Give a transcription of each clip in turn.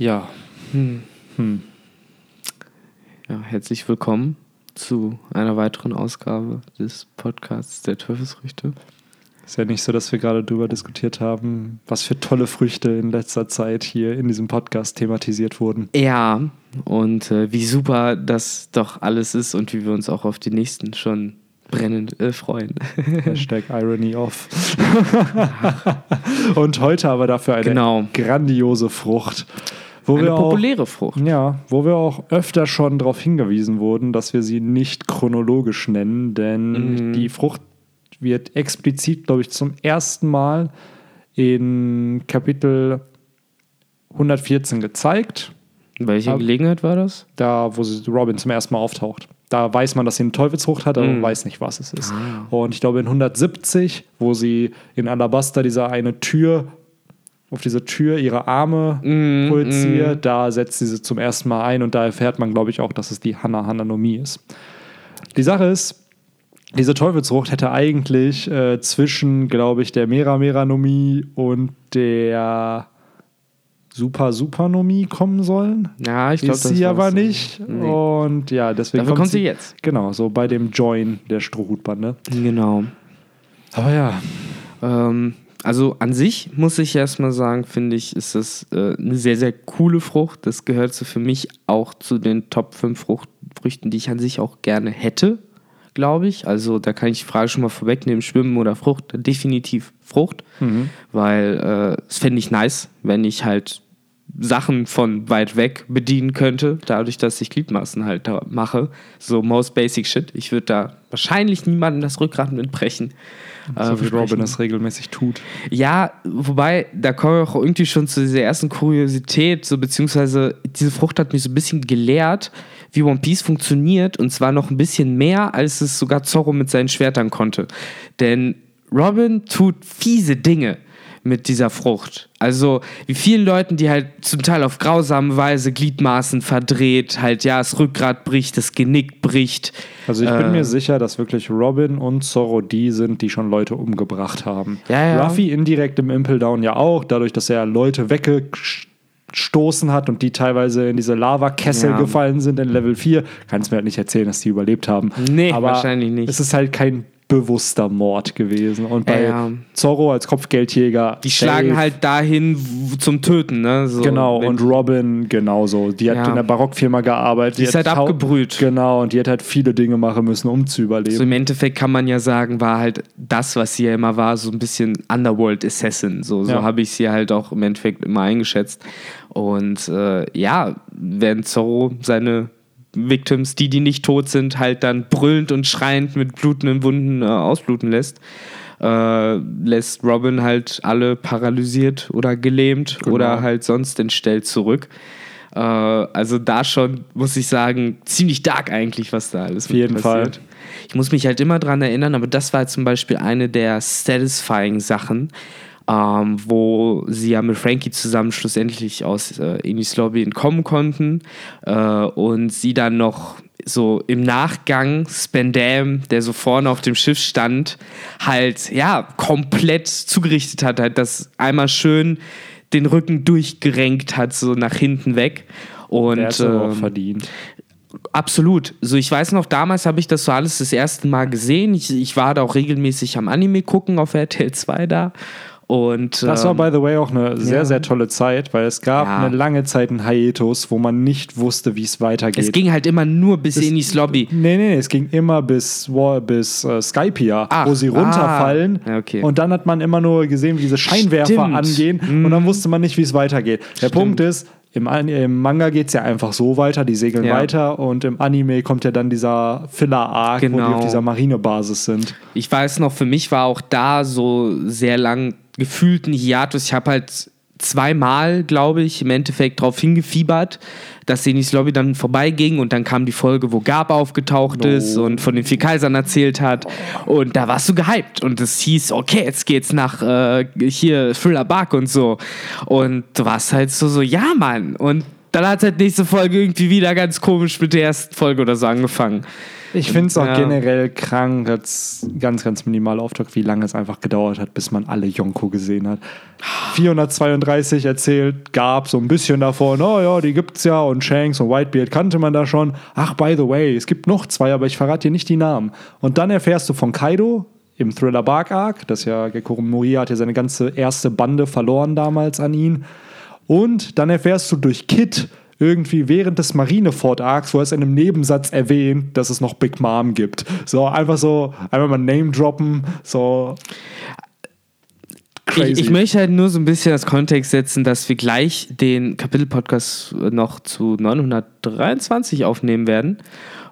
Ja. Hm. Hm. Ja, herzlich willkommen zu einer weiteren Ausgabe des Podcasts der Teufelsfrüchte. Ist ja nicht so, dass wir gerade darüber diskutiert haben, was für tolle Früchte in letzter Zeit hier in diesem Podcast thematisiert wurden. Ja, und äh, wie super das doch alles ist und wie wir uns auch auf die nächsten schon brennend äh, freuen. Hashtag Irony off. und heute aber dafür eine genau. grandiose Frucht. Wo eine populäre auch, Frucht. Ja, wo wir auch öfter schon darauf hingewiesen wurden, dass wir sie nicht chronologisch nennen, denn mhm. die Frucht wird explizit, glaube ich, zum ersten Mal in Kapitel 114 gezeigt. In welcher Gelegenheit war das? Da, wo Robin zum ersten Mal auftaucht. Da weiß man, dass sie eine Teufelsfrucht hat, aber mm. weiß nicht, was es ist. Ah. Und ich glaube, in 170, wo sie in Alabaster diese eine Tür, auf diese Tür ihre Arme mm, projiziert, mm. da setzt sie sie zum ersten Mal ein und da erfährt man, glaube ich, auch, dass es die Hana-Hananomie ist. Die Sache ist, diese Teufelsfrucht hätte eigentlich äh, zwischen, glaube ich, der Mera-Meranomie und der Super Supernomie kommen sollen. Ja, ich glaube, das sie aber nicht. Nee. Und ja, deswegen Dafür kommt sie, sie jetzt. Genau, so bei dem Join der Strohhutbande. Genau. Aber ja. Ähm, also an sich muss ich erstmal sagen, finde ich, ist das äh, eine sehr, sehr coole Frucht. Das gehört so für mich auch zu den Top 5 Frucht, Früchten, die ich an sich auch gerne hätte, glaube ich. Also da kann ich die Frage schon mal vorwegnehmen, Schwimmen oder Frucht, definitiv Frucht, mhm. weil äh, das fände ich nice, wenn ich halt Sachen von weit weg bedienen könnte, dadurch, dass ich Gliedmaßen halt da mache. So most basic shit. Ich würde da wahrscheinlich niemandem das Rückgrat mitbrechen. So äh, wie Robin das regelmäßig tut. Ja, wobei, da kommen wir auch irgendwie schon zu dieser ersten Kuriosität, so beziehungsweise diese Frucht hat mich so ein bisschen gelehrt, wie One Piece funktioniert und zwar noch ein bisschen mehr, als es sogar Zorro mit seinen Schwertern konnte. Denn Robin tut fiese Dinge mit dieser Frucht. Also wie vielen Leuten, die halt zum Teil auf grausame Weise Gliedmaßen verdreht, halt ja, das Rückgrat bricht, das Genick bricht. Also ich bin äh, mir sicher, dass wirklich Robin und Zorro die sind, die schon Leute umgebracht haben. Ja, ja. Ruffy indirekt im Impel Down ja auch, dadurch, dass er Leute weggestoßen hat und die teilweise in diese Lavakessel ja. gefallen sind in Level 4. Kannst mir halt nicht erzählen, dass die überlebt haben. Nee, Aber wahrscheinlich nicht. Es ist halt kein bewusster Mord gewesen. Und bei ja. Zorro als Kopfgeldjäger. Die schlagen halt dahin zum Töten, ne? So genau, und Robin genauso. Die hat ja. in der Barockfirma gearbeitet. Die, die ist halt abgebrüht. Genau, und die hat halt viele Dinge machen müssen, um zu überleben. So im Endeffekt kann man ja sagen, war halt das, was sie ja immer war, so ein bisschen Underworld Assassin. So, so ja. habe ich sie halt auch im Endeffekt immer eingeschätzt. Und äh, ja, wenn Zorro seine Victims, die, die nicht tot sind, halt dann brüllend und schreiend mit blutenden Wunden äh, ausbluten lässt. Äh, lässt Robin halt alle paralysiert oder gelähmt genau. oder halt sonst entstellt zurück. Äh, also da schon, muss ich sagen, ziemlich dark eigentlich, was da alles Auf jeden passiert. Fall. Ich muss mich halt immer dran erinnern, aber das war zum Beispiel eine der satisfying Sachen, ähm, wo sie ja mit Frankie zusammen schlussendlich aus äh, Enis Lobby entkommen konnten äh, und sie dann noch so im Nachgang Spandam, der so vorne auf dem Schiff stand, halt ja komplett zugerichtet hat, halt das einmal schön den Rücken durchgerenkt hat, so nach hinten weg. Und der hat äh, auch verdient. Absolut. So, ich weiß noch, damals habe ich das so alles das erste Mal gesehen. Ich, ich war da auch regelmäßig am Anime gucken auf RTL 2 da. Und, das war, ähm, by the way, auch eine sehr, ja. sehr tolle Zeit, weil es gab ja. eine lange Zeit ein Hiatus, wo man nicht wusste, wie es weitergeht. Es ging halt immer nur bis in die Lobby. Nee, nee, nee, es ging immer bis, bis uh, Skypia, Ach, wo sie runterfallen. Ah, okay. Und dann hat man immer nur gesehen, wie diese Scheinwerfer Stimmt. angehen mhm. und dann wusste man nicht, wie es weitergeht. Der Stimmt. Punkt ist, im, im Manga geht es ja einfach so weiter, die segeln ja. weiter und im Anime kommt ja dann dieser Filler-Arc, genau. wo die auf genau. dieser Marinebasis sind. Ich weiß noch, für mich war auch da so sehr lang gefühlten Hiatus. Ich habe halt zweimal, glaube ich, im Endeffekt darauf hingefiebert, dass Senis Lobby dann vorbeiging und dann kam die Folge, wo Gab aufgetaucht no. ist und von den vier Kaisern erzählt hat und da warst du gehypt und es hieß, okay, jetzt geht's nach äh, hier Thriller Bark und so und du warst halt so, so, ja Mann und dann hat halt nächste Folge irgendwie wieder ganz komisch mit der ersten Folge oder so angefangen. Ich finde es auch Ja. generell krank, als ganz, ganz minimal auftaucht, wie lange es einfach gedauert hat, bis man alle Yonko gesehen hat. 432 erzählt, gab so ein bisschen davon, oh ja, die gibt's ja und Shanks und Whitebeard kannte man da schon. Ach, by the way, es gibt noch zwei, aber ich verrate dir nicht die Namen. Und dann erfährst du von Kaido im Thriller Bark Arc, das ja Gekoro Moria hat ja seine ganze erste Bande verloren damals an ihn. Und dann erfährst du durch Kid irgendwie während des Marineford Arcs, wo er es in einem Nebensatz erwähnt, dass es noch Big Mom gibt. So einfach so, einfach mal Name droppen, so. Ich, ich möchte halt nur so ein bisschen das Kontext setzen, dass wir gleich den Kapitel-Podcast noch zu 923 aufnehmen werden.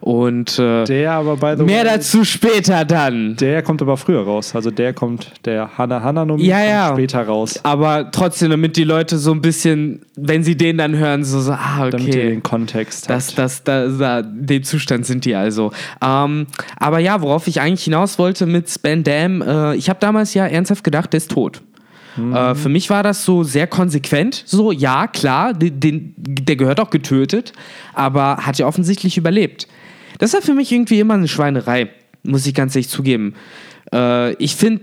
Und äh, der aber by the mehr way, dazu später dann. der kommt aber früher raus. Also der kommt, der Hana Hana Nomi Ja, ja. später raus. Aber trotzdem, damit die Leute so ein bisschen, wenn sie den dann hören, so, so ah, Damit ihr okay. den Kontext Das, habt. das, da, da, dem Zustand sind die also. Ähm, aber ja, worauf ich eigentlich hinaus wollte mit Span Dam, äh, ich habe damals ja ernsthaft gedacht, der ist tot. Äh, für mich war das so sehr konsequent. So, ja, klar, den, den, der gehört auch getötet, aber hat ja offensichtlich überlebt. Das war für mich irgendwie immer eine Schweinerei, muss ich ganz ehrlich zugeben. Äh, ich finde,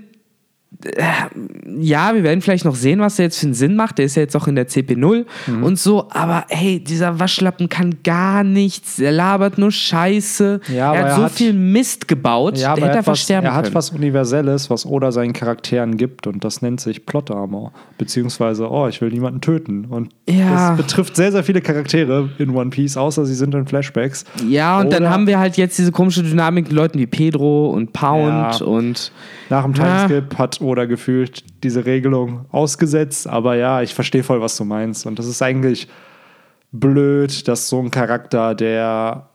ja, wir werden vielleicht noch sehen, was der jetzt für einen Sinn macht. Der ist ja jetzt auch in der CP0 Mhm. und so, aber hey, dieser Waschlappen kann gar nichts. Er labert nur Scheiße. Ja, er hat er so hat- viel Mist gebaut, Ja, der er hätte hat, einfach was, sterben er hat können. was Universelles, was Oda seinen Charakteren gibt und das nennt sich Plot Armor. Beziehungsweise, oh, ich will niemanden töten. Und Ja. das betrifft sehr, sehr viele Charaktere in One Piece, außer sie sind in Flashbacks. ja, und dann Oder- haben wir halt jetzt diese komische Dynamik mit Leuten wie Pedro und Pound Ja. und Nach dem. Timeskip hat Oda gefühlt diese Regelung ausgesetzt, aber ja, ich verstehe voll, was du meinst. Und das ist eigentlich blöd, dass so ein Charakter, der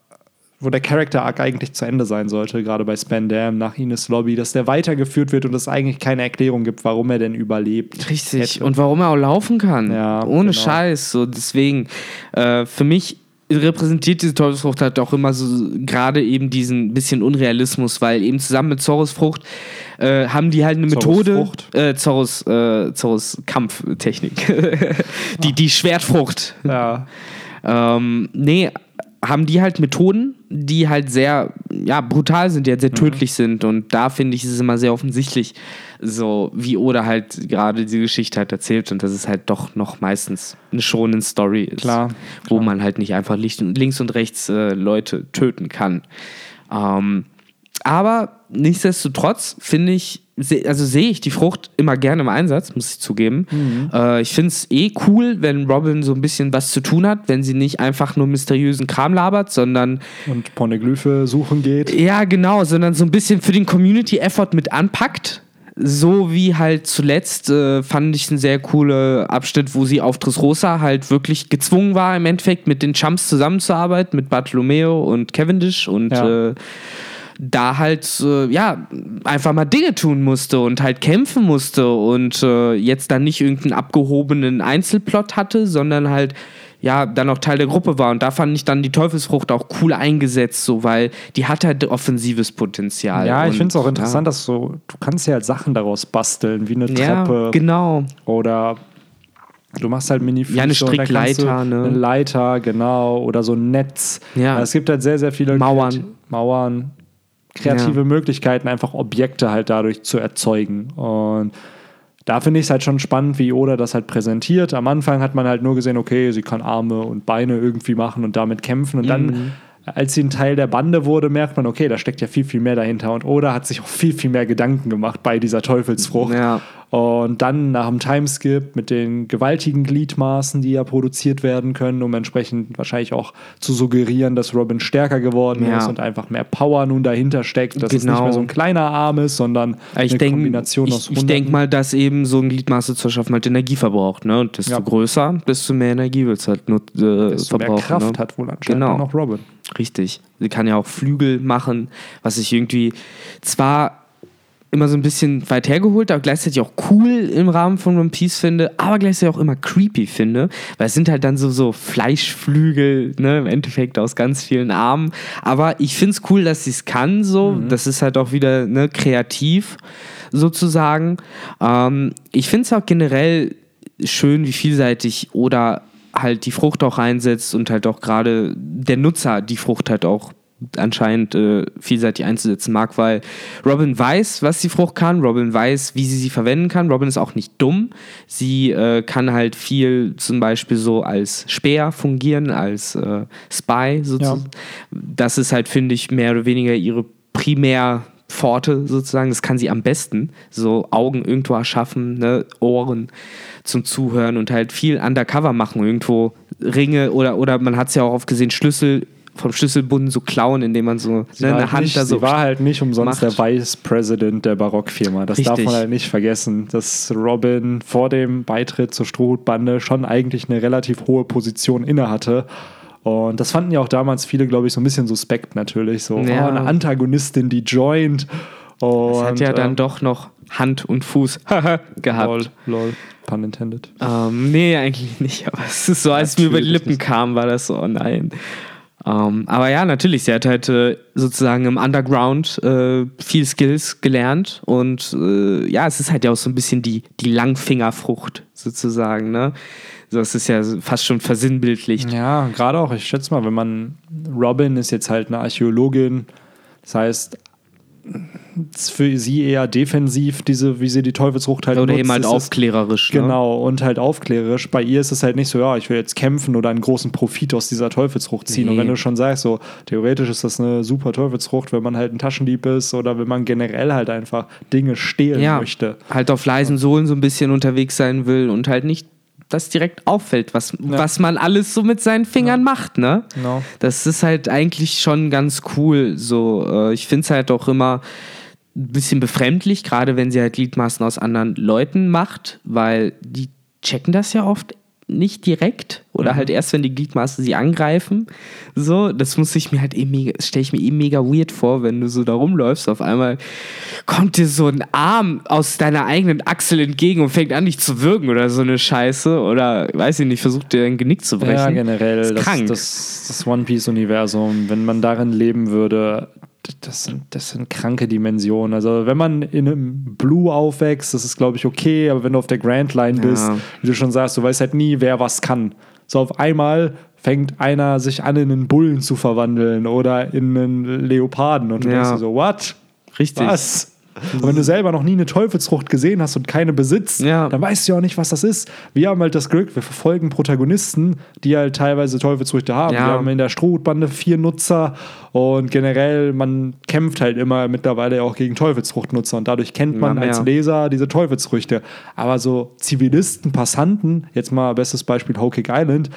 wo der Character Arc eigentlich zu Ende sein sollte, gerade bei Spandam nach Ines Lobby, dass der weitergeführt wird und es eigentlich keine Erklärung gibt, warum er denn überlebt. Richtig. hätte. Und warum er auch laufen kann. Ja, Ohne genau. Scheiß. So, deswegen, äh, für mich repräsentiert diese Teufelsfrucht halt auch immer so gerade eben diesen bisschen Unrealismus, weil eben zusammen mit Zorros Frucht äh, haben die halt eine Methode, äh, Zorros, äh, Zorros Kampftechnik, die, die Schwertfrucht. Ja, Ähm, nee, haben die halt Methoden, die halt sehr ja, brutal sind, die halt sehr tödlich sind. Und da finde ich, ist es immer sehr offensichtlich, so wie Oda halt gerade die Geschichte halt erzählt und dass es halt doch noch meistens eine schonen Story ist. Klar, Wo man halt nicht einfach links und rechts äh, Leute töten kann. Ähm, aber nichtsdestotrotz finde ich, also sehe ich die Frucht immer gerne im Einsatz, muss ich zugeben. Äh, ich finde es eh cool, wenn Robin so ein bisschen was zu tun hat, wenn sie nicht einfach nur mysteriösen Kram labert, sondern und Poneglyphe suchen geht. ja, genau, sondern so ein bisschen für den Community-Effort mit anpackt. So wie halt zuletzt äh, fand ich einen sehr coolen Abschnitt, wo sie auf Dressrosa halt wirklich gezwungen war, im Endeffekt mit den Chumps zusammenzuarbeiten, mit Bartolomeo und Cavendish und Ja. äh, da halt, äh, ja, einfach mal Dinge tun musste und halt kämpfen musste und äh, jetzt dann nicht irgendeinen abgehobenen Einzelplot hatte, sondern halt, ja, dann auch Teil der Gruppe war. Und da fand ich dann die Teufelsfrucht auch cool eingesetzt, so, weil die hat halt offensives Potenzial. Ja, ich finde es auch interessant, ja. dass so, du kannst ja halt Sachen daraus basteln, wie eine Ja, Treppe genau. oder du machst halt mini Ja, eine Strickleiter, ne? Eine Leiter, genau, oder so ein Netz. Ja. Es gibt halt sehr, sehr viele Mauern. Mauern, kreative Möglichkeiten, einfach Objekte halt dadurch zu erzeugen. Und da finde ich es halt schon spannend, wie Oda das halt präsentiert. Am Anfang hat man halt nur gesehen, okay, sie kann Arme und Beine irgendwie machen und damit kämpfen. Und Mhm. dann, als sie ein Teil der Bande wurde, merkt man, okay, da steckt ja viel, viel mehr dahinter. Und Oda hat sich auch viel, viel mehr Gedanken gemacht bei dieser Teufelsfrucht. Ja. Und dann nach dem Timeskip mit den gewaltigen Gliedmaßen, die ja produziert werden können, um entsprechend wahrscheinlich auch zu suggerieren, dass Robin stärker geworden Ja. ist und einfach mehr Power nun dahinter steckt, dass es Genau. nicht mehr so ein kleiner Arm ist, sondern Ich eine denke Kombination aus ich, ich denk mal, dass eben so ein Gliedmaße zu schaffen halt Energie verbraucht. Ne? Und desto Ja. größer, desto mehr Energie wird es halt nur äh, desto mehr verbrauchen. Kraft ne? hat wohl anscheinend Genau. auch noch Robin. Richtig. Sie kann ja auch Flügel machen, was ich irgendwie zwar immer so ein bisschen weit hergeholt, aber gleichzeitig auch cool im Rahmen von One Piece finde, aber gleichzeitig auch immer creepy finde, weil es sind halt dann so, so Fleischflügel, ne, im Endeffekt aus ganz vielen Armen. Aber ich finde es cool, dass sie es kann, so. Das ist halt auch wieder ne, kreativ, sozusagen. Ähm, ich finde es auch generell schön, wie vielseitig oder halt die Frucht auch einsetzt und halt auch gerade der Nutzer die Frucht halt auch anscheinend äh, vielseitig einzusetzen mag, weil Robin weiß, was die Frucht kann, Robin weiß, wie sie sie verwenden kann. Robin ist auch nicht dumm. Sie äh, kann halt viel zum Beispiel so als Speer fungieren, als äh, Spy sozusagen. Ja. Das ist halt, finde ich, mehr oder weniger ihre primär Pforte sozusagen, das kann sie am besten. So Augen irgendwo erschaffen, ne? Ohren zum Zuhören und halt viel undercover machen, irgendwo Ringe oder, oder man hat es ja auch oft gesehen, Schlüssel vom Schlüsselbund so klauen, indem man so ne, eine halt Hand nicht, da so. Sie war halt nicht umsonst macht. der Vice President der Barockfirma. Das Richtig. darf man halt nicht vergessen, dass Robin vor dem Beitritt zur Strohhutbande schon eigentlich eine relativ hohe Position innehatte. Und das fanden ja auch damals viele, glaube ich, so ein bisschen suspekt natürlich. So, ja. oh, eine Antagonistin, die joint. Und, das hat ja äh, dann doch noch Hand und Fuß gehabt. Lol, lol, pun intended. Ähm, nee, eigentlich nicht. Aber es ist so, als es mir über die Lippen nicht. kam, war das so, oh nein. Ähm, aber ja, natürlich, sie hat halt äh, sozusagen im Underground äh, viel Skills gelernt und äh, ja, es ist halt ja auch so ein bisschen die, die Langfingerfrucht sozusagen, ne? Das ist ja fast schon versinnbildlicht. Ja, gerade auch, ich schätze mal, wenn man, Robin ist jetzt halt eine Archäologin, das heißt, für sie eher defensiv, diese, wie sie die Teufelsfrucht halt Oder nutzt, eben halt aufklärerisch. Ne? Genau, und halt aufklärerisch. Bei ihr ist es halt nicht so, ja, ich will jetzt kämpfen oder einen großen Profit aus dieser Teufelsfrucht ziehen. Nee. Und wenn du schon sagst, so, theoretisch ist das eine super Teufelsfrucht, wenn man halt ein Taschendieb ist oder wenn man generell halt einfach Dinge stehlen ja, möchte. Halt auf leisen Sohlen so ein bisschen unterwegs sein will und halt nicht das direkt auffällt, was, ja. was man alles so mit seinen Fingern ja. macht, ne? Genau. Das ist halt eigentlich schon ganz cool. So, äh, ich finde es halt auch immer ein bisschen befremdlich, gerade wenn sie halt Gliedmaßen aus anderen Leuten macht, weil die checken das ja oft nicht direkt oder mhm. halt erst, wenn die Gliedmaßen sie angreifen. So, das muss ich mir halt eh mega, stelle ich mir eh mega weird vor, wenn du so da rumläufst. Auf einmal kommt dir so ein Arm aus deiner eigenen Achsel entgegen und fängt an, dich zu würgen oder so eine Scheiße. Oder, weiß ich nicht, versucht dir dein Genick zu brechen. Ja, generell. Das, das, das One Piece-Universum, wenn man darin leben würde, das sind, das sind kranke Dimensionen. Also, wenn man in einem Blue aufwächst, das ist, glaube ich, okay, aber wenn du auf der Grand Line bist, ja. wie du schon sagst, du weißt halt nie, wer was kann. So auf einmal fängt einer sich an, in einen Bullen zu verwandeln oder in einen Leoparden und du ja. denkst dir so, what? Richtig. Was? Und wenn du selber noch nie eine Teufelsfrucht gesehen hast und keine besitzt, ja. dann weißt du ja auch nicht, was das ist. Wir haben halt das Glück, wir verfolgen Protagonisten, die halt teilweise Teufelsfrüchte haben. Ja. Wir haben in der Strohbande vier Nutzer und generell, man kämpft halt immer mittlerweile auch gegen Teufelsfruchtnutzer und dadurch kennt man ja, als Leser diese Teufelsfrüchte. Aber so Zivilisten, Passanten, jetzt mal bestes Beispiel Hokage Island,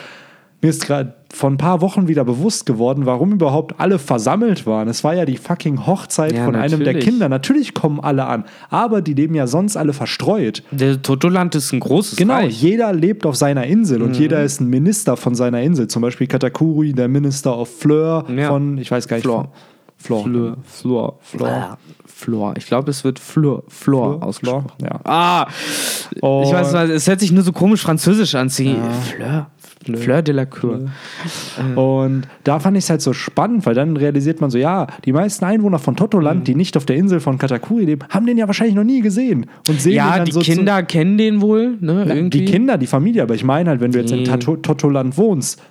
mir ist gerade vor ein paar Wochen wieder bewusst geworden, warum überhaupt alle versammelt waren. Es war ja die fucking Hochzeit ja, von natürlich. einem der Kinder. Natürlich kommen alle an, aber die leben ja sonst alle verstreut. Der Totoland ist ein großes Genau, Reich. jeder lebt auf seiner Insel mhm. und jeder ist ein Minister von seiner Insel. Zum Beispiel Katakuri, der Minister of Fleur ja. von, ich weiß gar nicht, Flor. Flor. Fleur. Flor. Flor. Flor. Ich glaube, es wird Flor, Flor, Flor ausgesprochen. Ja. Ah! Und ich weiß, es hört sich nur so komisch französisch an. Ja. Fleur. Fleur, Fleur de la Cour. Äh. Und da fand ich es halt so spannend, weil dann realisiert man so, ja, die meisten Einwohner von Totoland, mhm. die nicht auf der Insel von Katakuri leben, haben den ja wahrscheinlich noch nie gesehen. Und sehen ja, dann die so Kinder kennen den wohl, ne? Na, die Kinder, die Familie, aber ich meine halt, wenn du jetzt in Totoland wohnst,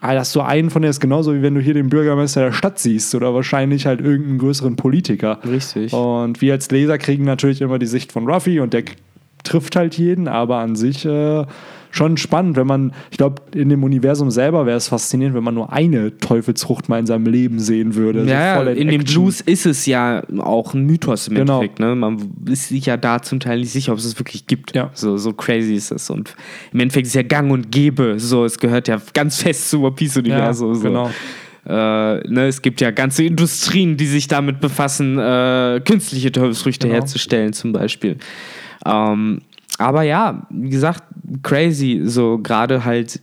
hast du einen von der ist genauso wie wenn du hier den Bürgermeister der Stadt siehst oder wahrscheinlich halt irgendeinen größeren Politiker. Richtig. Und wir als Leser kriegen natürlich immer die Sicht von Ruffy und der trifft halt jeden, aber an sich äh, schon spannend, wenn man, ich glaube, in dem Universum selber wäre es faszinierend, wenn man nur eine Teufelsfrucht mal in seinem Leben sehen würde. Ja, so in, in dem Blues ist es ja auch ein Mythos im genau. Endeffekt. Ne? Man ist sich ja da zum Teil nicht sicher, ob es es wirklich gibt. Ja. So, so crazy ist es. Und im Endeffekt ist es ja gang und gäbe. So, es gehört ja ganz fest zum One Piece-Universum. Ja, so. Genau. Äh, ne, es gibt ja ganze Industrien, die sich damit befassen, äh, künstliche Teufelsfrüchte genau. herzustellen, zum Beispiel. Ähm, aber ja, wie gesagt, crazy, so gerade halt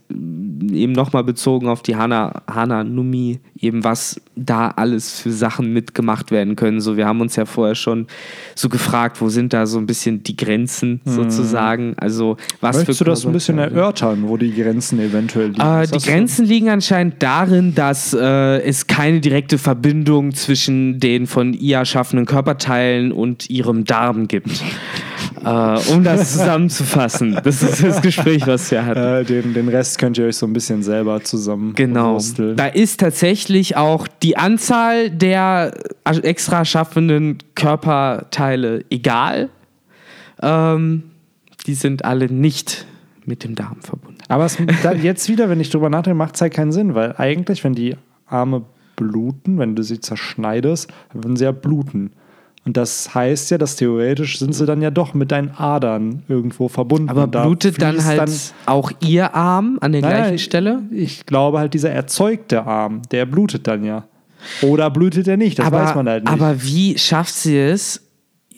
eben nochmal bezogen auf die Hana, Hana Numi, eben was da alles für Sachen mitgemacht werden können. So, wir haben uns ja vorher schon so gefragt, wo sind da so ein bisschen die Grenzen hm. sozusagen? Also, was Möchtest du das ein bisschen erörtern, wo die Grenzen eventuell liegen? Äh, die Grenzen liegen anscheinend darin, dass äh, es keine direkte Verbindung zwischen den von ihr erschaffenen Körperteilen und ihrem Darm gibt. Äh, um das zusammenzufassen. Das ist das Gespräch, was wir hatten. Äh, den, den Rest könnt ihr euch so ein bisschen selber zusammen Genau. wursteln. Da ist tatsächlich auch die Anzahl der extra schaffenden Körperteile egal. Ähm, die sind alle nicht mit dem Darm verbunden. Aber es, jetzt wieder, wenn ich drüber nachdenke, macht es halt keinen Sinn, weil eigentlich, wenn die Arme bluten, wenn du sie zerschneidest, würden sie ja bluten. Und das heißt ja, dass theoretisch sind sie dann ja doch mit deinen Adern irgendwo verbunden. Aber Und da blutet dann halt auch ihr Arm an der Naja, gleichen Stelle? Ich glaube halt, dieser erzeugte Arm, der blutet dann ja. Oder blutet er nicht, das aber, weiß man halt nicht. aber wie schafft sie es,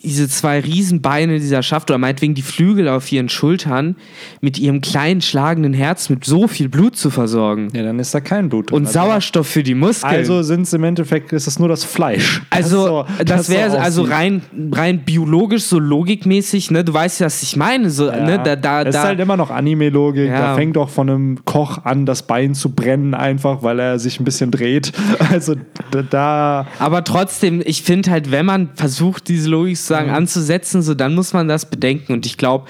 diese zwei Riesenbeine, die sie da schafft, oder meinetwegen die Flügel auf ihren Schultern, mit ihrem kleinen schlagenden Herz mit so viel Blut zu versorgen? ja, dann ist da kein Blut drin. Und Also- Sauerstoff für die Muskeln. Also sind es im Endeffekt, ist es nur das Fleisch. Also, so- das so wäre also aussieht. rein, rein biologisch, so logikmäßig, ne? Du weißt ja, was ich meine. So, Ja. ne? Da, da, es da, ist halt immer noch Anime-Logik. Ja. Da fängt auch von einem Koch an, das Bein zu brennen, einfach weil er sich ein bisschen dreht. Also da. da aber trotzdem, ich finde halt, wenn man versucht, diese Logik sozusagen anzusetzen, so dann muss man das bedenken. Und ich glaube,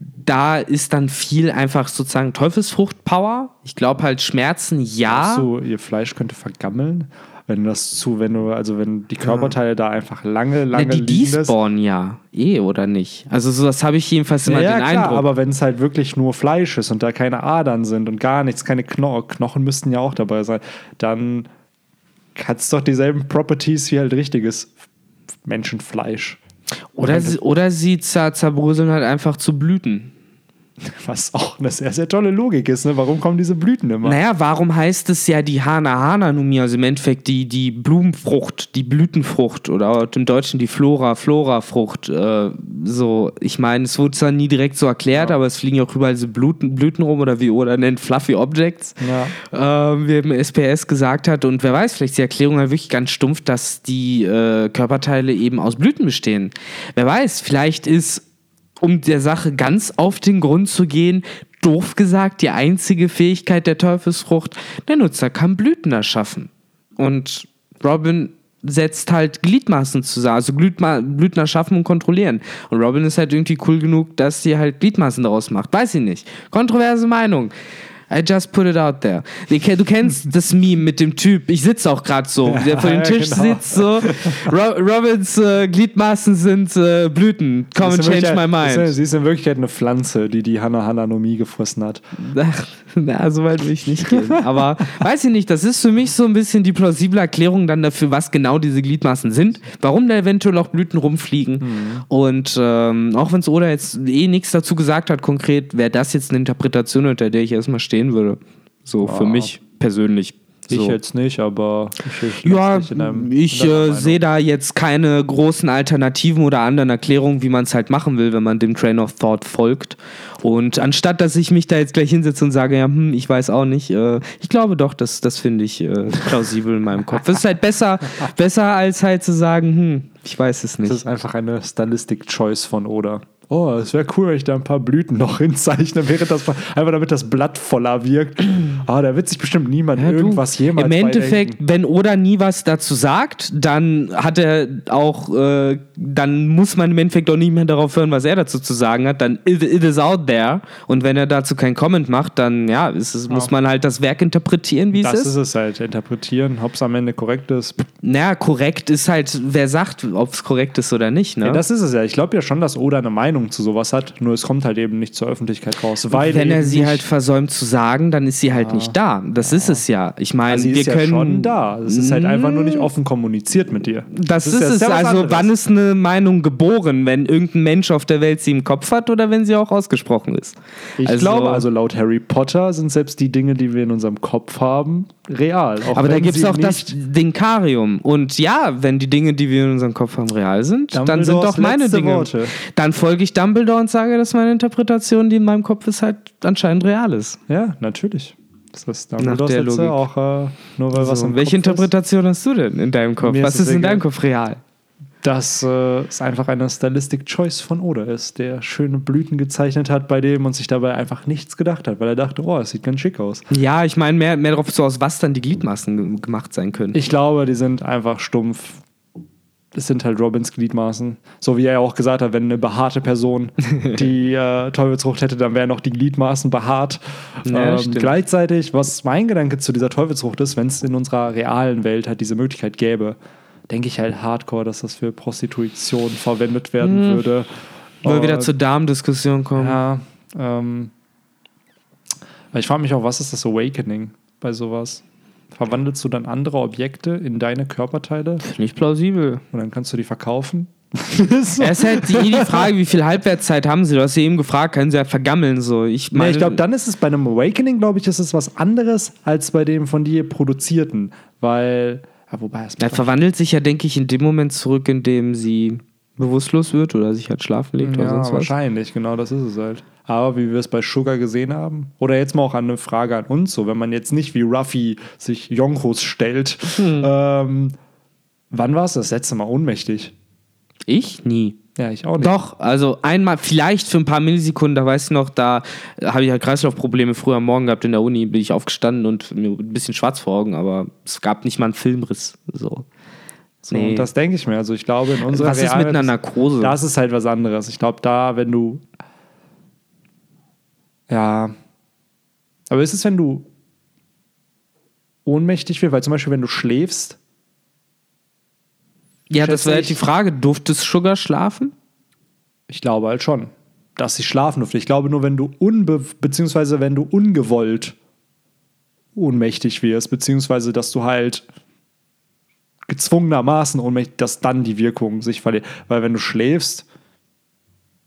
da ist dann viel einfach sozusagen Teufelsfrucht-Power. Ich glaube halt Schmerzen, ja. so, ihr Fleisch könnte vergammeln. Wenn das zu, wenn du, also wenn die Körperteile da einfach lange, Na, lange die liegen despawnen ja. Eh, oder nicht? Also so, das habe ich jedenfalls immer Ja, ja den klar, Eindruck. aber wenn es halt wirklich nur Fleisch ist und da keine Adern sind und gar nichts, keine Knochen, Knochen müssten ja auch dabei sein, dann hat es doch dieselben Properties wie halt richtiges Menschenfleisch. Oder, sie, oder sie zer zerbröseln halt einfach zu Blüten. Was auch eine sehr, sehr tolle Logik ist. Ne? Warum kommen diese Blüten immer? Naja, warum heißt es ja die Hana-Hana-Numie, also im Endeffekt die, die Blumenfrucht, die Blütenfrucht oder im Deutschen die Flora-Flora-Frucht. Äh, so, ich meine, es wurde zwar nie direkt so erklärt, aber es fliegen ja auch überall diese Blüten, Blüten rum oder wie oder nennt Fluffy Objects, Ja. äh, wie eben SPS gesagt hat. Und wer weiß, vielleicht ist die Erklärung halt wirklich ganz stumpf, dass die äh, Körperteile eben aus Blüten bestehen. Wer weiß, vielleicht ist um der Sache ganz auf den Grund zu gehen, doof gesagt, die einzige Fähigkeit der Teufelsfrucht, der Nutzer kann Blüten erschaffen. Und Robin setzt halt Gliedmaßen zusammen, also Blüten erschaffen und kontrollieren. Und Robin ist halt irgendwie cool genug, dass sie halt Gliedmaßen daraus macht. Weiß ich nicht. Kontroverse Meinung. I just put it out there. Du ke- du kennst das Meme mit dem Typ, ich sitze auch gerade so, der vor dem Ja, Tisch genau. sitzt so. Ro Robins äh, Gliedmaßen sind äh, Blüten. Come and ist change my mind. Sie ist in Wirklichkeit eine Pflanze, die die Hanna Hananomie gefressen hat. Ach, na, so weit will ich nicht gehen. Aber weiß ich nicht, das ist für mich so ein bisschen die plausible Erklärung dann dafür, was genau diese Gliedmaßen sind, warum da eventuell auch Blüten rumfliegen. Und ähm, auch wenn es Oda jetzt eh nichts dazu gesagt hat, konkret, wäre das jetzt eine Interpretation, unter der ich erstmal stehen würde. So für Ja. mich persönlich. Ich So. jetzt nicht, aber ich, ich Ja, ich äh, sehe da jetzt keine großen Alternativen oder anderen Erklärungen, wie man es halt machen will, wenn man dem Train of Thought folgt. Und anstatt, dass ich mich da jetzt gleich hinsetze und sage, ja, hm, ich weiß auch nicht, äh, ich glaube doch, das, das finde ich äh, plausibel in meinem Kopf. Es ist halt besser, besser als halt zu sagen, hm, ich weiß es Das nicht. ist einfach eine Stylistic-Choice von Oda. Oh, es wäre cool, wenn ich da ein paar Blüten noch hinzeichne, während das einfach damit das Blatt voller wirkt. Ah, da wird sich bestimmt niemand Ja, du, irgendwas jemals Im Endeffekt, wenn Oda nie was dazu sagt, dann hat er auch, äh, dann muss man im Endeffekt auch nie mehr darauf hören, was er dazu zu sagen hat. Dann it, it is out there. Und wenn er dazu kein Comment macht, dann ja, es, muss man halt das Werk interpretieren, wie Das es ist ist. es halt, interpretieren, ob es am Ende korrekt ist. Naja, korrekt ist halt, wer sagt, ob es korrekt ist oder nicht. Ne? Ja, das ist es ja. Ich glaube ja schon, dass Oda eine Meinung zu sowas hat, nur es kommt halt eben nicht zur Öffentlichkeit raus. Weil wenn er sie halt versäumt zu sagen, dann ist sie halt nicht da. Das ist es ja. Ich meine, Also sie wir ist ja können schon da. Es ist halt einfach nur nicht offen kommuniziert mit dir. Das, ist, ja es. Also, anderes. wann ist eine Meinung geboren? Wenn irgendein Mensch auf der Welt sie im Kopf hat oder wenn sie auch ausgesprochen ist? Ich glaube, also laut Harry Potter sind selbst die Dinge, die wir in unserem Kopf haben, real. Auch Aber da gibt es auch das Dinkarium. Und ja, wenn die Dinge, die wir in unserem Kopf haben, real sind, dann sind doch meine Dinge. Worte. Dann folge ich Dumbledore und sage, dass meine Interpretation, die in meinem Kopf ist, halt anscheinend real ist. Ja, natürlich. Das ist Dumbledores der letzte Logik. auch, äh, nur weil was So, im welche Kopf ist. Interpretation hast du denn in deinem Kopf? Mir Was ist ist in deinem Kopf real? Dass äh, es einfach eine Stylistic Choice von Oda ist, der schöne Blüten gezeichnet hat bei dem und sich dabei einfach nichts gedacht hat, weil er dachte, oh, das sieht ganz schick aus. Ja, ich meine mehr, mehr darauf so, aus was dann die Gliedmaßen ge- gemacht sein können. Ich glaube, die sind einfach stumpf es sind halt Robins Gliedmaßen. So wie er ja auch gesagt hat, wenn eine behaarte Person die äh, Teufelsfrucht hätte, dann wären auch die Gliedmaßen behaart. Ja, ähm, gleichzeitig, was mein Gedanke zu dieser Teufelsfrucht ist, wenn es in unserer realen Welt halt diese Möglichkeit gäbe, denke ich halt hardcore, dass das für Prostitution verwendet werden würde. Wollen wir wieder Und- zur Darmdiskussion kommen? ja, ähm, ich frage mich auch, was ist das Awakening bei sowas? Verwandelst du dann andere Objekte in deine Körperteile Nicht plausibel. und dann kannst du die verkaufen? Es ist halt die, die Frage, wie viel Halbwertszeit haben sie? Du hast sie eben gefragt, können sie ja vergammeln so. Ich Nee, ich glaube, dann ist es bei einem Awakening, glaube ich, ist es was anderes als bei dem von dir produzierten, weil, ja, wobei es er verwandelt sich ja, denke ich, in dem Moment zurück, in dem sie bewusstlos wird oder sich halt schlafen legt oder ja, sonst was. wahrscheinlich, genau, das ist es halt. Aber wie wir es bei Sugar gesehen haben, oder jetzt mal auch eine Frage an uns, so wenn man jetzt nicht wie Ruffy sich Jonchos stellt, Hm. ähm, wann war es das letzte Mal ohnmächtig? Ich? Nie. Ja, ich auch nicht. Doch, also einmal, vielleicht für ein paar Millisekunden, da weißt du noch, da habe ich ja Kreislaufprobleme früher am Morgen gehabt in der Uni, bin ich aufgestanden und mir ein bisschen schwarz vor Augen, aber es gab nicht mal einen Filmriss. So. So, Nee. Und das denke ich mir. Also ich glaube, in unserer Was ist realen mit einer Narkose? Das ist halt was anderes. Ich glaube, da, wenn du. Ja. Aber ist es, wenn du ohnmächtig wirst? Weil zum Beispiel, wenn du schläfst, ja, das wäre halt ich- die Frage, durfte Sugar schlafen? ich glaube halt schon, dass sie schlafen durfte. Ich glaube nur, wenn du unbe beziehungsweise wenn du ungewollt ohnmächtig wirst, beziehungsweise dass du halt gezwungenermaßen ohnmächtig, dass dann die Wirkung sich verliert. Weil wenn du schläfst,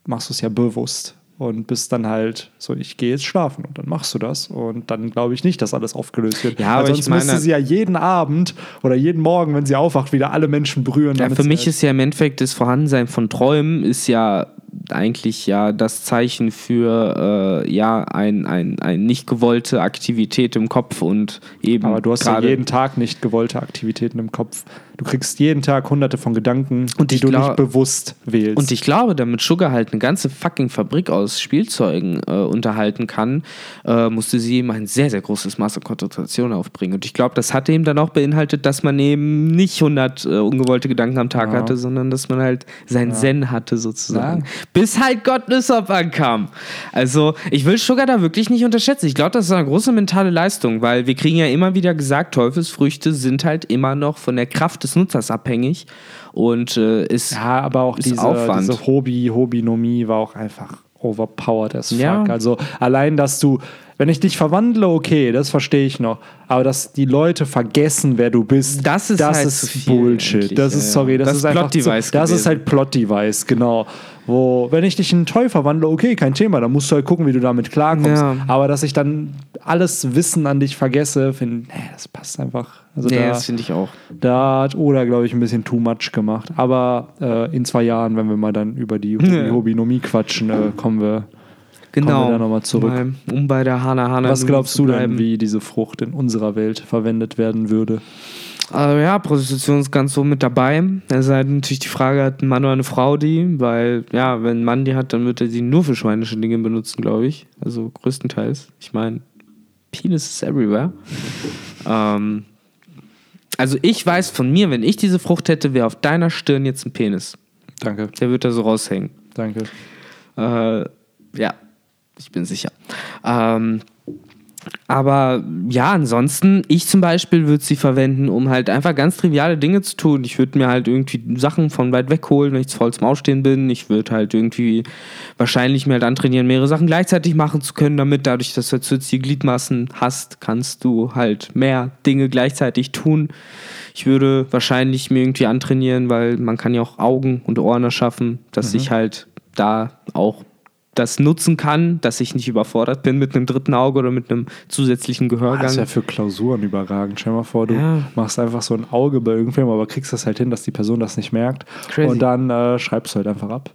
machst du es ja bewusst und bist dann halt so, ich gehe jetzt schlafen und dann machst du das und dann glaube ich nicht, dass alles aufgelöst wird. Ja, aber ich sonst müsste meine- sie ja jeden Abend oder jeden Morgen, wenn sie aufwacht, wieder alle Menschen berühren. Ja, für mich halt- ist ja im Endeffekt das Vorhandensein von Träumen ist ja eigentlich ja das Zeichen für äh, ja ein, ein, ein nicht gewollte Aktivität im Kopf und eben Aber du hast ja jeden Tag nicht gewollte Aktivitäten im Kopf. Du kriegst jeden Tag hunderte von Gedanken, Und die du nicht bewusst wählst. Und ich glaube, damit Sugar halt eine ganze fucking Fabrik aus Spielzeugen äh, unterhalten kann, äh, musste sie eben ein sehr, sehr großes Maß an Konzentration aufbringen. Und ich glaube, das hat eben dann auch beinhaltet, dass man eben nicht 100 äh, ungewollte Gedanken am Tag Ja. hatte, sondern dass man halt sein Zen hatte sozusagen. Ja. Bis halt Gott Nissop ankam. Also ich will Sugar da wirklich nicht unterschätzen. Ich glaube, das ist eine große mentale Leistung, weil wir kriegen ja immer wieder gesagt, Teufelsfrüchte sind halt immer noch von der Kraft des Nutzers abhängig. Und äh, ist ja, aber auch ist diese, Aufwand. diese Hobby, Hobbynomie war auch einfach overpowered as fuck. Ja. Also allein, dass du, wenn ich dich verwandle, okay, das verstehe ich noch. Aber dass die Leute vergessen, wer du bist, Das ist halt zu viel Bullshit. Das ist, sorry, das, Das ist ist einfach zu, Plot-Device Das ist halt Plot-Device, genau. Wo, wenn ich dich in einen Toy verwandle, okay, kein Thema, dann musst du halt gucken, wie du damit klarkommst. Ja. Aber dass ich dann alles Wissen an dich vergesse, finde, nee, das passt einfach. Also nee, da, das finde ich auch. da hat Oda, glaube ich, ein bisschen too much gemacht. Aber äh, in zwei Jahren, wenn wir mal dann über die Ja. Hobbynomie quatschen, äh, kommen wir. Genau. wir da noch mal zurück. Mal, um bei der Hana Hana Was glaubst du denn, wie diese Frucht in unserer Welt verwendet werden würde? Also ja, Prostitution ist ganz so mit dabei. Es ist halt natürlich die Frage, hat ein Mann oder eine Frau die? Weil, ja, wenn ein Mann die hat, dann wird er sie nur für schweinische Dinge benutzen, glaube ich. Also größtenteils. Ich meine, Penis is everywhere. ähm, also ich weiß von mir, wenn ich diese Frucht hätte, wäre auf deiner Stirn jetzt ein Penis. Danke, Der wird da so raushängen. danke. Äh, ja, ich bin sicher. Ähm, aber ja, ansonsten, ich zum Beispiel würde sie verwenden, um halt einfach ganz triviale Dinge zu tun. Ich würde mir halt irgendwie Sachen von weit weg holen, wenn ich voll zum Ausstehen bin. Ich würde halt irgendwie wahrscheinlich mir halt antrainieren, mehrere Sachen gleichzeitig machen zu können, damit dadurch, dass du jetzt zusätzliche Gliedmaßen hast, kannst du halt mehr Dinge gleichzeitig tun. Ich würde wahrscheinlich mir irgendwie antrainieren, weil man kann ja auch Augen und Ohren erschaffen, dass ich halt da auch das nutzen kann, dass ich nicht überfordert bin mit einem dritten Auge oder mit einem zusätzlichen Gehörgang. Das ist ja für Klausuren überragend. Stell dir mal vor, du Ja. machst einfach so ein Auge bei irgendwem, aber kriegst das halt hin, dass die Person das nicht merkt. Crazy. Und dann äh, schreibst du halt einfach ab.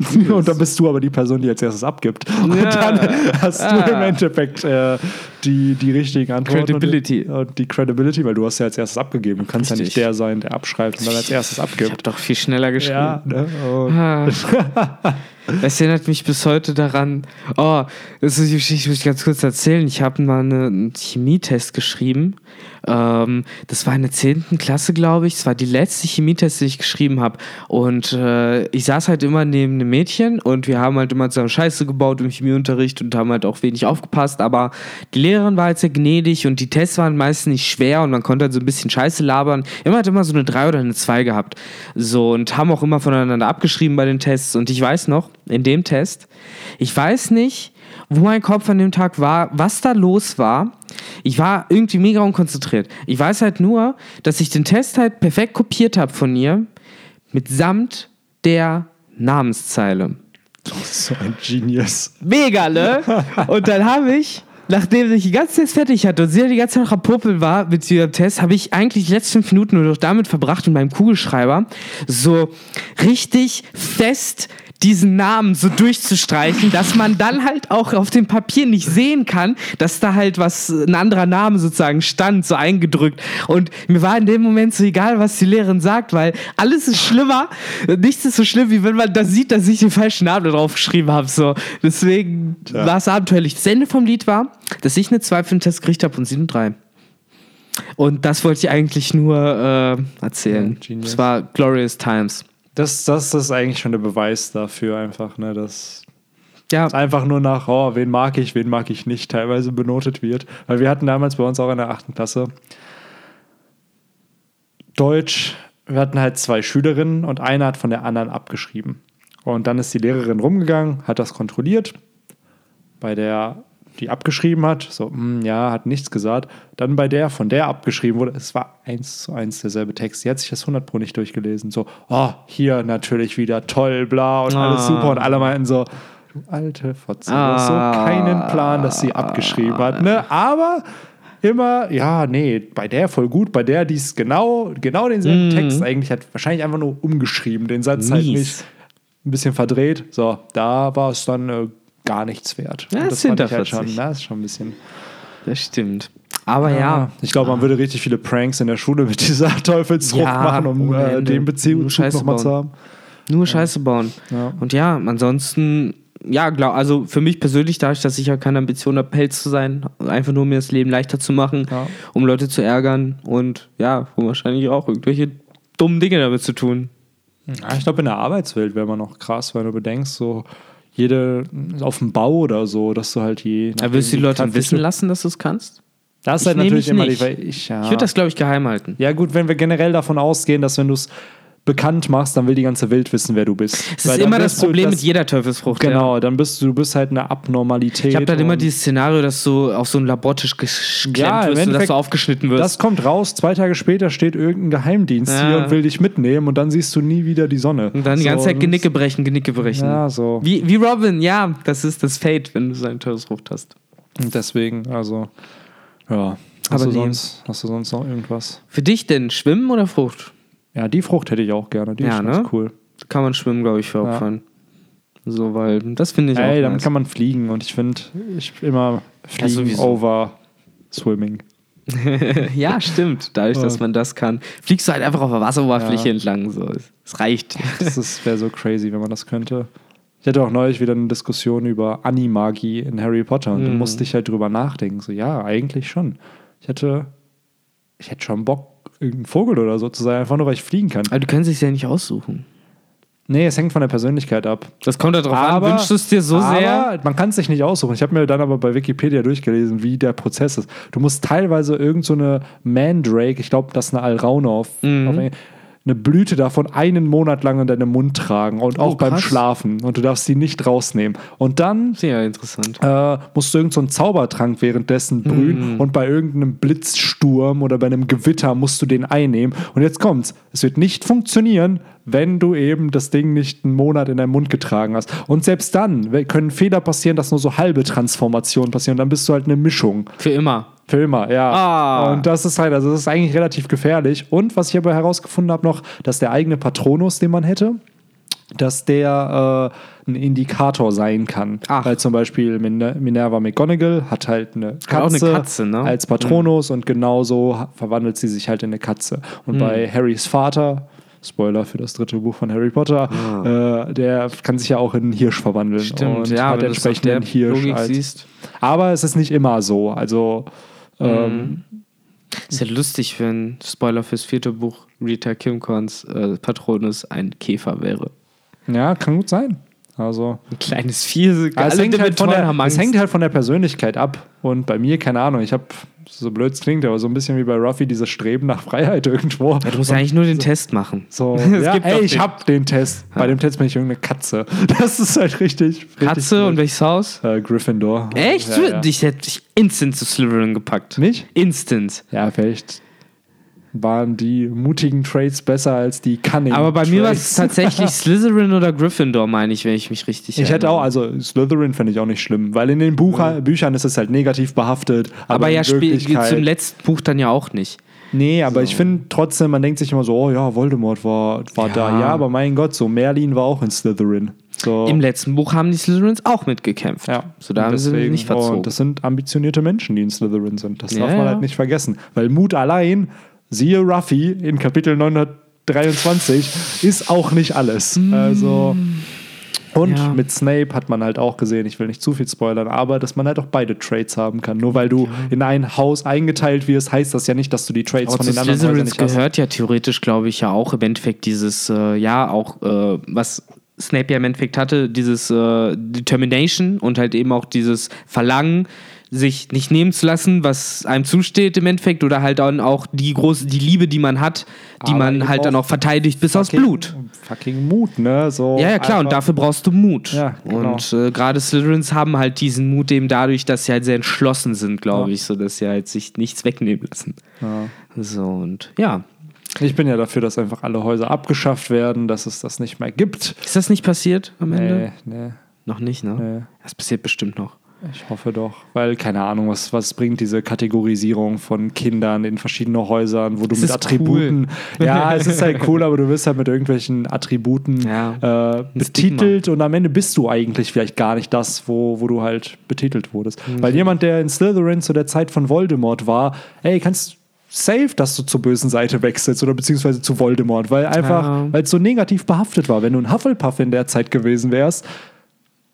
und dann bist du aber die Person, die als erstes abgibt. Und Ja. dann hast du Ah. im Endeffekt äh, die, die richtigen Antworten. Credibility. Und, und die Credibility, weil du hast ja als erstes abgegeben. Du kannst ja Richtig. nicht der sein, der abschreibt und dann als erstes Ich abgibt. habe doch viel schneller geschrieben. Ja, ne? Ah. Das erinnert mich bis heute daran. Oh, das ist die Geschichte, muss ich ganz kurz erzählen. Ich habe mal eine, einen Chemietest geschrieben. Ähm, das war in der 10. Klasse, glaube ich. Das war die letzte Chemietest, die ich geschrieben habe. Und äh, ich saß halt immer neben einem Mädchen und wir haben halt immer zusammen Scheiße gebaut im Chemieunterricht und haben halt auch wenig aufgepasst. Aber die Lehrerin war halt sehr gnädig und die Tests waren meistens nicht schwer und man konnte halt so ein bisschen Scheiße labern. Immer hat immer so eine 3 oder eine 2 gehabt. So und haben auch immer voneinander abgeschrieben bei den Tests. Und ich weiß noch, in dem Test, ich weiß nicht, wo mein Kopf an dem Tag war, was da los war. Ich war irgendwie mega unkonzentriert. Ich weiß halt nur, dass ich den Test halt perfekt kopiert habe von ihr, mitsamt der Namenszeile. du bist so ein Genius. Mega, ne? Und dann habe ich, nachdem ich die ganze Zeit fertig hatte und sie die ganze Zeit noch am Popeln war mit ihrem Test, habe ich eigentlich die letzten fünf Minuten nur noch damit verbracht, mit meinem Kugelschreiber so richtig fest diesen Namen so durchzustreichen, dass man dann halt auch auf dem Papier nicht sehen kann, dass da halt was, ein anderer Name sozusagen stand, so eingedrückt. Und mir war in dem Moment so egal, was die Lehrerin sagt, weil alles ist schlimmer. Nichts ist so schlimm, wie wenn man da sieht, dass ich den falschen Namen da drauf geschrieben habe. So. Deswegen Tja. war es abenteuerlich. Das Ende vom Lied war, dass ich eine 2 für den Test gekriegt habe und sie eine 3. Und das wollte ich eigentlich nur äh, erzählen. Ja. Es war Glorious Times. Das, das ist eigentlich schon der Beweis dafür, einfach, ne, dass Ja, einfach nur nach, oh, wen mag ich, wen mag ich nicht, teilweise benotet wird. Weil wir hatten damals bei uns auch in der achten Klasse Deutsch, wir hatten halt zwei Schülerinnen und eine hat von der anderen abgeschrieben. Und dann ist die Lehrerin rumgegangen, hat das kontrolliert. Bei der, die abgeschrieben hat, so, hm, ja, hat nichts gesagt. Dann bei der, von der abgeschrieben wurde, es war eins zu eins derselbe Text. Die hat sich das 100 Pro nicht durchgelesen. So, oh, hier natürlich wieder toll, bla und alles Ah. super. Und alle meinten so, du alte Fotze, du hast so Ah. keinen Plan, dass sie abgeschrieben hat. Ne? Aber immer, ja, nee, bei der voll gut, bei der, die ist genau, genau denselben Mhm. Text eigentlich hat, wahrscheinlich einfach nur umgeschrieben, den Satz halt Mies. nicht ein bisschen verdreht. So, da war es dann äh, gar nichts wert. Ja, Und ist fand ich halt schon, das ist schon ein bisschen. das stimmt. Aber ja, Ich glaube, man würde richtig viele Pranks in der Schule mit dieser Teufelsfrucht Ja, machen, um äh, den Beziehung Nur Scheiße nochmal zu bauen. haben. nur Scheiße bauen. Ja. Und ja, ansonsten, ja, glaub, also für mich persönlich, dadurch, dass ich ja keine Ambition habe, Held zu sein, einfach nur mir das Leben leichter zu machen, Ja. um Leute zu ärgern und ja, um wahrscheinlich auch irgendwelche dummen Dinge damit zu tun. Ja, ich glaube, in der Arbeitswelt wäre man noch krass, wenn du bedenkst, so jede auf dem Bau oder so, dass du halt je. Aber willst du die Leute wissen lassen, dass du es kannst? Das ist Ich halt natürlich immer nicht. die, ich, ja. Ich würde das, glaube ich, geheim halten. Ja, gut, wenn wir generell davon ausgehen, dass wenn du es bekannt machst, dann will die ganze Welt wissen, wer du bist. Das ist immer das Problem mit jeder Teufelsfrucht. Ja. Genau, dann bist du, du bist halt eine Abnormalität. Ich habe dann immer dieses Szenario, dass du auf so einen Labortisch geklemmt Ja, wirst und dass du aufgeschnitten wirst. Das kommt raus, zwei Tage später steht irgendein Geheimdienst Ja. hier und will dich mitnehmen und dann siehst du nie wieder die Sonne. und dann die So, ganze Zeit das- Genicke brechen, Genicke brechen. Ja, so. Wie, wie Robin, ja, das ist das Fate, wenn du so eine Teufelsfrucht hast. Und deswegen, also, ja. Hast, Aber du nee. sonst, hast du sonst noch irgendwas? Für dich denn, Schwimmen oder Frucht? Ja, die Frucht hätte ich auch gerne. Die Ja, ist ne? ganz cool. Kann man Schwimmen, glaube ich, veropfern. So, weil das finde ich Ey, auch damit nice. kann man fliegen und ich finde, ich immer fliegen sowieso. over Swimming. ja, stimmt. Dadurch, dass Ja. man das kann, fliegst du halt einfach auf der Wasseroberfläche Ja. entlang. So. Es- reicht. Das wäre so crazy, wenn man das könnte. Ich hatte auch neulich wieder eine Diskussion über Animagie in Harry Potter und da Mhm. musste ich halt drüber nachdenken. So, ja, eigentlich schon. Ich hätte, ich hätte schon Bock, irgendein Vogel oder so zu sein, einfach nur, weil ich fliegen kann. Aber du kannst es ja nicht aussuchen. Nee, es hängt von der Persönlichkeit ab. Das kommt darauf Aber- an. Wünschst du es dir so sehr? aber man kann es sich nicht aussuchen. Ich habe mir dann aber bei Wikipedia durchgelesen, wie der Prozess ist. Du musst teilweise irgend so eine Mandrake, ich glaube, das ist eine Alraune auf, Mhm. auf eine Blüte davon einen Monat lang in deinem Mund tragen und auch Oh, beim. Schlafen. Und du darfst die nicht rausnehmen. Und dann Sehr interessant. äh, musst du irgendeinen so Zaubertrank währenddessen brühen Mhm. und bei irgendeinem Blitzsturm oder bei einem Gewitter musst du den einnehmen. Und jetzt kommt's. Es wird nicht funktionieren, wenn du eben das Ding nicht einen Monat in deinem Mund getragen hast. Und selbst dann können Fehler passieren, dass nur so halbe Transformationen passieren. Und dann bist du halt eine Mischung. Für immer. Für immer, ja. Ah. Und das ist halt, also das ist eigentlich relativ gefährlich. Und was ich aber herausgefunden habe noch, dass der eigene Patronus, den man hätte, dass der äh, ein Indikator sein kann. Ach. Weil zum Beispiel Min- Minerva McGonagall hat halt eine Katze, auch eine Katze, ne? als Patronus und genauso verwandelt sie sich halt in eine Katze. Und bei Harrys Vater, Spoiler für das dritte Buch von Harry Potter, äh, der kann sich ja auch in einen Hirsch verwandeln. Stimmt, und ja, hat entsprechend einen Hirsch als. Aber es ist nicht immer so. Also ähm, Ist ja lustig, wenn, Spoiler fürs vierte Buch, Rita Kimcorns äh, Patronus ein Käfer wäre. ja, kann gut sein. Also Ein kleines Vieh. Es, alle hängt halt von der, es hängt halt von der Persönlichkeit ab. Und bei mir, keine Ahnung, ich habe, so blöd es klingt, aber so ein bisschen wie bei Ruffy, dieses Streben nach Freiheit irgendwo. Du musst ja eigentlich nur den Test machen. So, ja, gibt ey, ich den- hab den Test. Bei dem Test bin ich irgendeine Katze. Das ist halt richtig. richtig Katze und blöd. welches Haus? äh, Gryffindor. Echt? Ja, ja. Ich hätte dich instant zu Slytherin gepackt. Nicht? Instant. Ja, vielleicht waren die mutigen Trades besser als die Cunning Aber bei mir war es tatsächlich Slytherin oder Gryffindor, meine ich, wenn ich mich richtig Ich hätte erinnere. auch, also Slytherin fände ich auch nicht schlimm, weil in den Bucher, Büchern ist es halt negativ behaftet. Aber, Aber, ja, in spä- Wirklichkeit, zum letzten Buch dann ja auch nicht. Nee, aber ich finde trotzdem, man denkt sich immer so, oh ja, Voldemort war, war Ja. da. Ja, aber mein Gott, so Merlin war auch in Slytherin. So. Im letzten Buch haben die Slytherins auch mitgekämpft. ja, So, da haben sie deswegen, nicht verzogen. Und das sind ambitionierte Menschen, die in Slytherin sind. Das Ja, darf man ja. halt nicht vergessen. Weil Mut allein, siehe Ruffy in Kapitel 923, ist auch nicht alles. Also. Und Mm. Ja. mit Snape hat man halt auch gesehen, ich will nicht zu viel spoilern, aber dass man halt auch beide Trades haben kann. Nur weil du in ein Haus eingeteilt wirst, heißt das ja nicht, dass du die Trades Aber von den anderen Slytherins nicht hast. gehört ja theoretisch, glaube ich, ja auch im Endeffekt dieses, äh, ja, auch, äh, was Snape ja im Endeffekt hatte, dieses äh, Determination und halt eben auch dieses Verlangen, sich nicht nehmen zu lassen, was einem zusteht im Endeffekt, oder halt dann auch die große, die Liebe, die man hat, die Aber man halt dann auch verteidigt bis aufs Fucking- Blut. Fucking Mut, ne? So Ja, ja, klar, und dafür brauchst du Mut. Ja, genau. Und äh, gerade Slytherins haben halt diesen Mut eben dadurch, dass sie halt sehr entschlossen sind, glaube Ja. ich, so dass sie halt sich nichts wegnehmen lassen. Ja. So, und ja. Ich bin ja dafür, dass einfach alle Häuser abgeschafft werden, dass es das nicht mehr gibt. Ist das nicht passiert am Ende? Nee, nee, Noch nicht, ne? nee. Das passiert bestimmt noch. Ich hoffe doch. Weil, keine Ahnung, was, was bringt diese Kategorisierung von Kindern in verschiedene Häusern, wo du Es mit Attributen. Ja, es ist halt cool, aber du wirst halt mit irgendwelchen Attributen Ja. äh, betitelt und am Ende bist du eigentlich vielleicht gar nicht das, wo, wo du halt betitelt wurdest. Mhm. Weil jemand, der in Slytherin zu der Zeit von Voldemort war, ey, kannst safe, dass du zur bösen Seite wechselst oder beziehungsweise zu Voldemort, weil einfach, Ja. weil es so negativ behaftet war. Wenn du ein Hufflepuff in der Zeit gewesen wärst,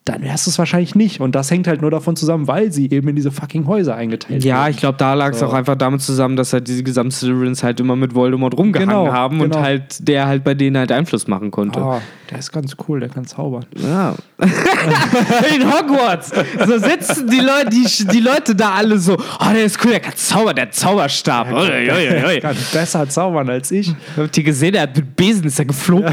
dann wärst du es wahrscheinlich nicht. Und das hängt halt nur davon zusammen, weil sie eben in diese fucking Häuser eingeteilt Ja, wurden. ich glaube, da lag es So. auch einfach damit zusammen, dass halt diese gesamten Slytherins halt immer mit Voldemort rumgehangen Genau, haben und genau. halt der halt bei denen halt Einfluss machen konnte. Ah, der ist ganz cool, der kann zaubern. Ja. In Hogwarts. So sitzen die Leute, die, die Leute da alle so, oh, der ist cool, der kann zaubern, der Zauberstab. Ui, ui, ui, ui. Kann besser zaubern als ich. Habt ihr gesehen, der hat mit Besen ist er geflogen.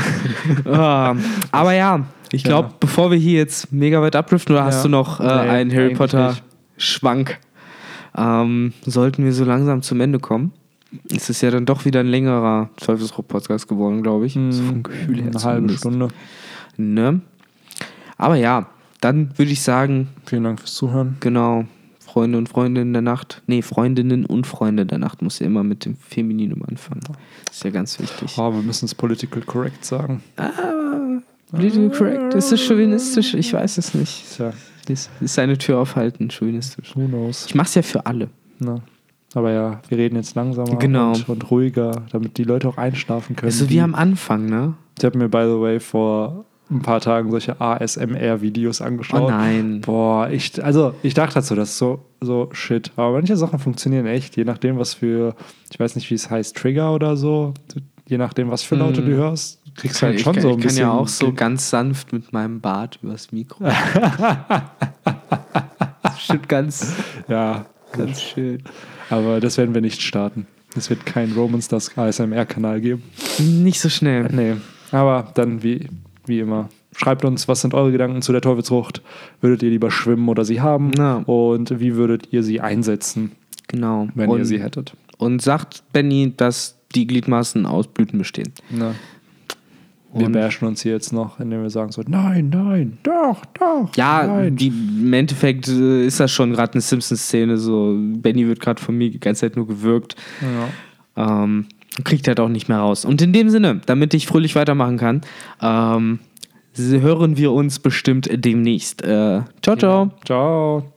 Ah, aber ja, ich glaube, Ja. bevor wir hier jetzt mega weit abdriften, oder hast Ja. du noch äh, Nee, einen Harry eigentlich Potter nicht. Schwank? Ähm, sollten wir so langsam zum Ende kommen? Es ist ja dann doch wieder ein längerer Teufelsrauch-Podcast geworden, glaube ich. so vom Gefühl her Hm, Eine halbe. Stunde. Ne? Aber ja, dann würde ich sagen, Vielen Dank fürs Zuhören. genau, Freunde und Freundinnen der Nacht. Nee, Freundinnen und Freunde der Nacht muss ja immer mit dem Femininum anfangen. ist ja ganz wichtig. Oh, wir müssen es political correct sagen. Political correct. Ist das chauvinistisch? Ich weiß es nicht. Tja, Ist, ist eine Tür aufhalten, chauvinistisch. who knows. Ich mach's ja für alle. Na. Aber ja, wir reden jetzt langsamer Genau. und, und ruhiger, damit die Leute auch einschlafen können. Also Die- wie am Anfang, ne? ich habe mir, by the way, vor ein paar Tagen solche ASMR-Videos Oh angeschaut. nein. Boah, ich, also ich dachte halt so, das ist so, so shit. Aber manche Sachen funktionieren echt, je nachdem, was für, ich weiß nicht, wie es heißt, Trigger oder so. Je nachdem, was für Laute Mm. du hörst, kriegst du halt ich schon kann, so ein ich kann bisschen. ja auch so ganz sanft mit meinem Bart übers Mikro. Bestimmt ganz, Ja, ganz schön. aber das werden wir nicht starten. Es wird keinen Roman Stars ASMR-Kanal geben. Nicht so schnell. Nee, aber dann wie, wie immer. Schreibt uns, was sind eure Gedanken zu der Teufelsfrucht? Würdet ihr lieber schwimmen oder sie haben? Ja. Und wie würdet ihr sie einsetzen, Genau. wenn und, ihr sie hättet? und sagt Benny, dass die Gliedmaßen aus Blüten bestehen. Na. Wir bashen uns hier jetzt noch, indem wir sagen so, nein, nein, doch, doch. Ja, nein. die, im Endeffekt äh, ist das schon gerade eine Simpsons-Szene. So, Benny wird gerade von mir die ganze Zeit nur gewürgt. ja. Ähm, kriegt halt auch nicht mehr raus. Und in dem Sinne, damit ich fröhlich weitermachen kann, ähm, hören wir uns bestimmt demnächst. Äh, ciao, ciao. Ciao.